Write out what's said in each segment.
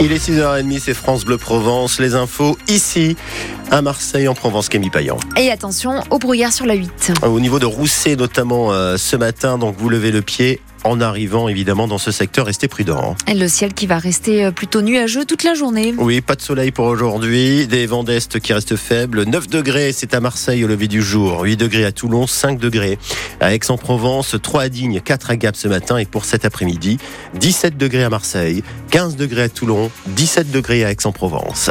Il est 6h30, c'est France Bleu Provence. Les infos ici, à Marseille, en Provence, Camille Payan. Et attention au brouillard sur la 8. Au niveau de Rousset, notamment euh, ce matin, donc vous levez le pied en arrivant évidemment dans ce secteur, restez prudent. Et le ciel qui va rester euh, plutôt nuageux toute la journée. Oui, pas de soleil pour aujourd'hui, des vents d'est qui restent faibles. 9 degrés, c'est à Marseille au lever du jour. 8 degrés à Toulon, 5 degrés à Aix-en-Provence, 3 à Digne, 4 à Gap ce matin et pour cet après-midi, 17 degrés à Marseille, 15 degrés à Toulon, 17 degrés à Aix-en-Provence.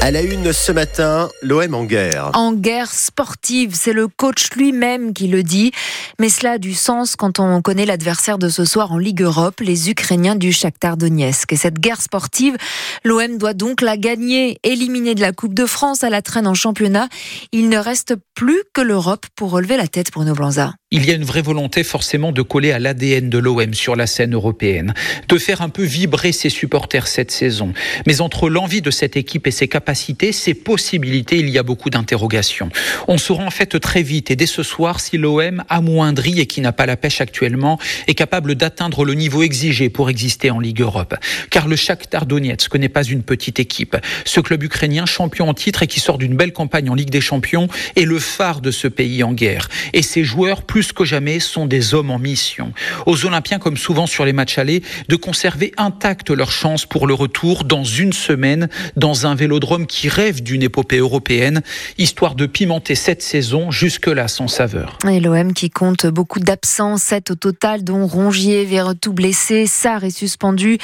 À la une ce matin, l'OM en guerre. En guerre sportive, c'est le coach lui-même qui le dit. Mais cela a du sens quand on connaît l'adversaire de ce soir en Ligue Europe, les Ukrainiens du Shakhtar Donetsk. Et cette guerre sportive, l'OM doit donc la gagner, éliminer de la Coupe de France à la traîne en championnat. Il ne reste plus que l'Europe pour relever la tête pour nos Blanza. Il y a une vraie volonté forcément de coller à l'ADN de l'OM sur la scène européenne, de faire un peu vibrer ses supporters cette saison. Mais entre l'envie de cette équipe et ses capacités, ses possibilités, il y a beaucoup d'interrogations. On saura en fait très vite et dès ce soir si l'OM amoindri et qui n'a pas la pêche actuellement est capable d'atteindre le niveau exigé pour exister en Ligue Europe. Car le Shakhtar Donetsk n'est pas une petite équipe. Ce club ukrainien champion en titre et qui sort d'une belle campagne en Ligue des Champions est le phare de ce pays en guerre. Et ses joueurs plus plus que jamais, sont des hommes en mission. Aux Olympiens, comme souvent sur les matchs allés, de conserver intacte leur chance pour le retour dans une semaine dans un vélodrome qui rêve d'une épopée européenne, histoire de pimenter cette saison jusque-là sans saveur. Et l'OM qui compte beaucoup d'absents, 7 au total, dont Rongier, Verretou blessé, Sarr est suspendu.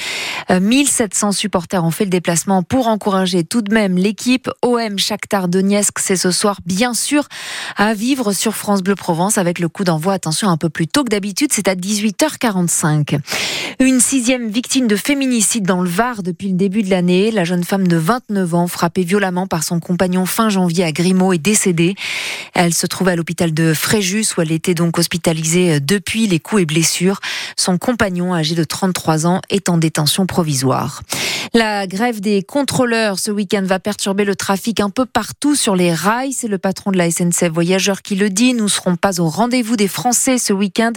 1700 euh, supporters ont fait le déplacement pour encourager tout de même l'équipe. OM Shakhtar Donetsk, c'est ce soir bien sûr à vivre sur France Bleu Provence avec le coup d'envoi, attention, un peu plus tôt que d'habitude, c'est à 18h45. Une sixième victime de féminicide dans le Var depuis le début de l'année. La jeune femme de 29 ans, frappée violemment par son compagnon fin janvier à Grimaud, est décédée. Elle se trouvait à l'hôpital de Fréjus où elle était donc hospitalisée depuis les coups et blessures. Son compagnon, âgé de 33 ans, est en détention provisoire. La grève des contrôleurs ce week-end va perturber le trafic un peu partout sur les rails. C'est le patron de la SNCF Voyageurs qui le dit. Nous ne serons pas au rendez-vous des Français ce week-end.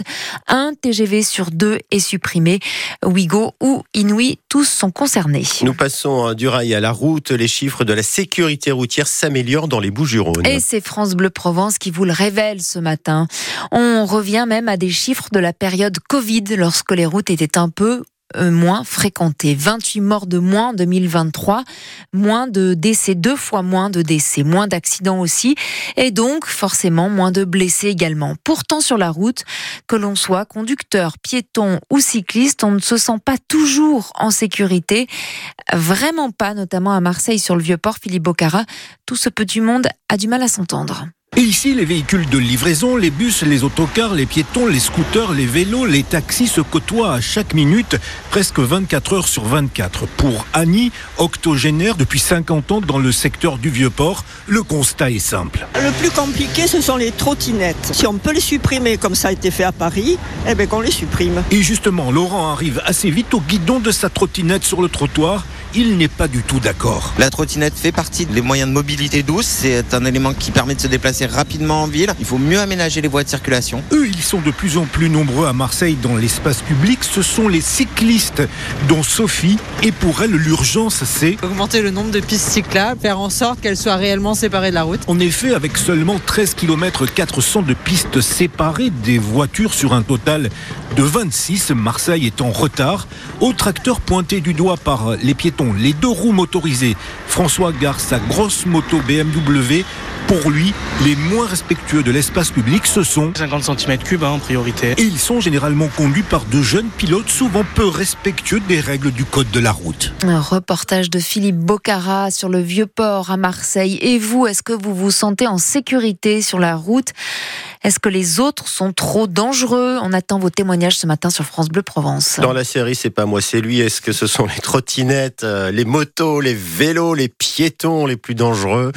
Un TGV sur deux est supprimé. Ouigo ou Inouï, tous sont concernés. Nous passons hein, du rail à la route. Les chiffres de la sécurité routière s'améliorent dans les Bouches-du-Rhône. Et c'est France Bleu Provence qui vous le révèle ce matin. On revient même à des chiffres de la période Covid lorsque les routes étaient un peu moins fréquenté. 28 morts de moins en 2023, moins de décès, deux fois moins de décès, moins d'accidents aussi, et donc forcément moins de blessés également. Pourtant sur la route, que l'on soit conducteur, piéton ou cycliste, on ne se sent pas toujours en sécurité, vraiment pas, notamment à Marseille sur le vieux port Philippe Bocara. Tout ce petit monde a du mal à s'entendre. Et ici, les véhicules de livraison, les bus, les autocars, les piétons, les scooters, les vélos, les taxis se côtoient à chaque minute, presque 24 heures sur 24. Pour Annie, octogénaire depuis 50 ans dans le secteur du Vieux-Port, le constat est simple. Le plus compliqué, ce sont les trottinettes. Si on peut les supprimer comme ça a été fait à Paris, eh bien qu'on les supprime. Et justement, Laurent arrive assez vite au guidon de sa trottinette sur le trottoir il n'est pas du tout d'accord. La trottinette fait partie des moyens de mobilité douce. C'est un élément qui permet de se déplacer rapidement en ville. Il faut mieux aménager les voies de circulation. Eux, ils sont de plus en plus nombreux à Marseille dans l'espace public. Ce sont les cyclistes, dont Sophie. Et pour elle, l'urgence, c'est augmenter le nombre de pistes cyclables, faire en sorte qu'elles soient réellement séparées de la route. En effet, avec seulement 13 km 400 de pistes séparées des voitures sur un total de 26, Marseille est en retard. Autre acteur pointé du doigt par les piétons les deux roues motorisées. François gare sa grosse moto BMW pour lui, les moins respectueux de l'espace public, ce sont 50 cm3 hein, en priorité. Et ils sont généralement conduits par de jeunes pilotes, souvent peu respectueux des règles du code de la route. Un reportage de Philippe Bocara sur le vieux port à Marseille. Et vous, est-ce que vous vous sentez en sécurité sur la route? Est-ce que les autres sont trop dangereux? On attend vos témoignages ce matin sur France Bleu Provence. Dans la série, c'est pas moi, c'est lui. Est-ce que ce sont les trottinettes, euh, les motos, les vélos, les piétons les plus dangereux?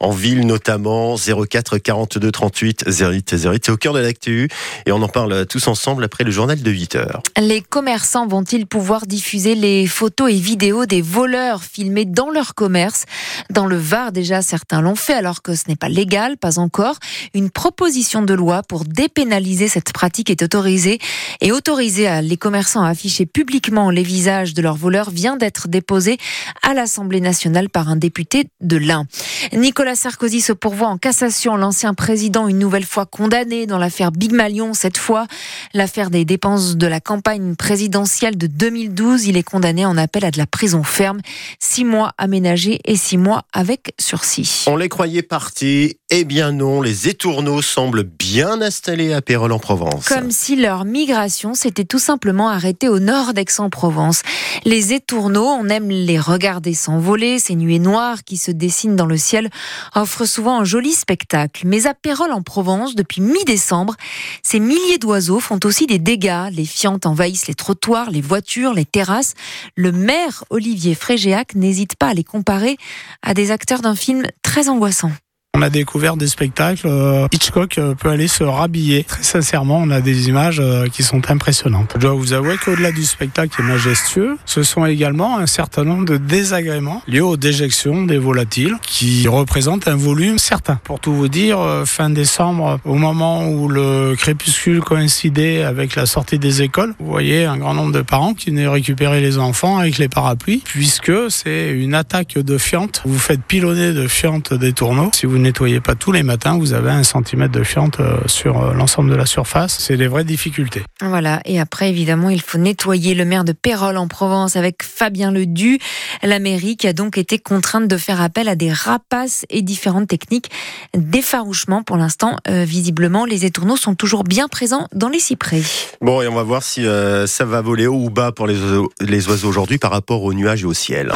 En ville notamment, 04 42 38 08 08. C'est au cœur de l'actu et on en parle tous ensemble après le journal de 8 heures. Les commerçants vont-ils pouvoir diffuser les photos et vidéos des voleurs filmés dans leur commerce? Dans le Var, déjà, certains l'ont fait alors que ce n'est pas légal, pas encore. Une proposition de loi pour dépénaliser cette pratique est autorisée et autoriser les commerçants à afficher publiquement les visages de leurs voleurs vient d'être déposé à l'Assemblée nationale par un député de l'Ain. Nicolas Sarkozy se pourvoit en cassation. L'ancien président, une nouvelle fois condamné dans l'affaire Big Malion, cette fois l'affaire des dépenses de la campagne présidentielle de 2012. Il est condamné en appel à de la prison ferme, six mois aménagés et six mois avec sursis. On les croyait partis. Eh bien non, les étourneaux semblent bien installés à Pérol en Provence. Comme si leur migration s'était tout simplement arrêtée au nord d'Aix-en-Provence. Les étourneaux, on aime les regarder s'envoler, ces nuées noires qui se dessinent dans le ciel offrent souvent un joli spectacle. Mais à Pérol en Provence, depuis mi-décembre, ces milliers d'oiseaux font aussi des dégâts. Les fientes envahissent les trottoirs, les voitures, les terrasses. Le maire Olivier Frégéac n'hésite pas à les comparer à des acteurs d'un film très angoissant. On a découvert des spectacles. Euh, Hitchcock euh, peut aller se rhabiller. Très sincèrement, on a des images euh, qui sont impressionnantes. Je dois vous avouer qu'au-delà du spectacle qui est majestueux, ce sont également un certain nombre de désagréments liés aux déjections des volatiles qui représentent un volume certain. Pour tout vous dire, fin décembre, au moment où le crépuscule coïncidait avec la sortie des écoles, vous voyez un grand nombre de parents qui venaient récupérer les enfants avec les parapluies, puisque c'est une attaque de fientes. Vous faites pilonner de fientes des tourneaux. Si vous nettoyez pas tous les matins, vous avez un centimètre de fiente euh, sur euh, l'ensemble de la surface. C'est des vraies difficultés. Voilà. Et après, évidemment, il faut nettoyer le maire de Pérol en Provence avec Fabien Ledu. La mairie qui a donc été contrainte de faire appel à des rapaces et différentes techniques d'effarouchement. Pour l'instant, euh, visiblement, les étourneaux sont toujours bien présents dans les cyprès. Bon, et on va voir si ça va voler haut ou bas pour les oiseaux, les oiseaux aujourd'hui par rapport aux nuages et au ciel.